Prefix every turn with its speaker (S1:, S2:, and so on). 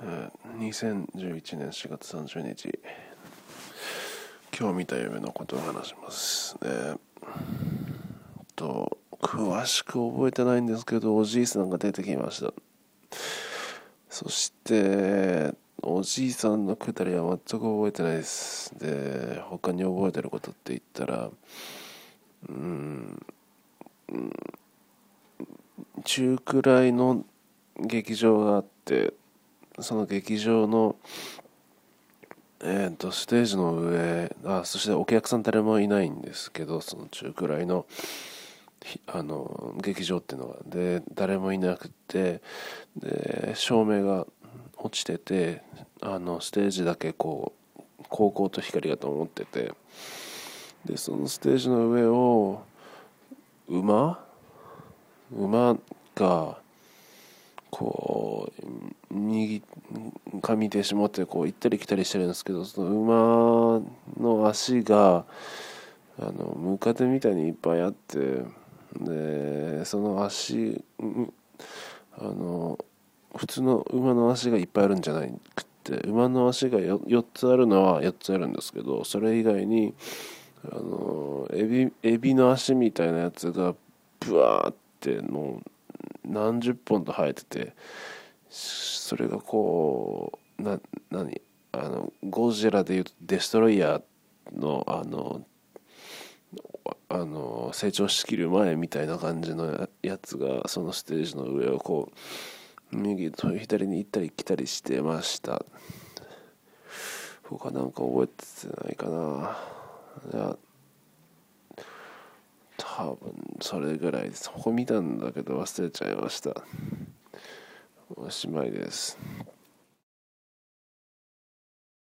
S1: 2011年4月30日今日見た夢のことを話しますね。と詳しく覚えてないんですけどおじいさんが出てきました。そしておじいさんのくだりは全く覚えてないです。で他に覚えてることって言ったらうん中くらいの劇場があってその劇場のえー、とステージの上あそしてお客さん誰もいないんですけどその中くらいのあの劇場っていうのが。で誰もいなくてで照明が落ちててあのステージだけこう高々と光がと思っててでそのステージの上を馬？馬がこう右上手下ってこう行ったり来たりしてるんですけどその馬の足があのムカデみたいにいっぱいあってでその足あの普通の馬の足がいっぱいあるんじゃなくて馬の足が 4, 4つあるのは4つあるんですけどそれ以外にあのエビエビの足みたいなやつがブワーってもう何十本と生えててそれがこうな何？あのゴジラでいうとデストロイヤーのあのあの成長しきる前みたいな感じのやつがそのステージの上をこう右と左に行ったり来たりしてました。他なんか覚えてないかな。いや多分それぐらいです。ここ見たんだけど忘れちゃいました。おしまいです。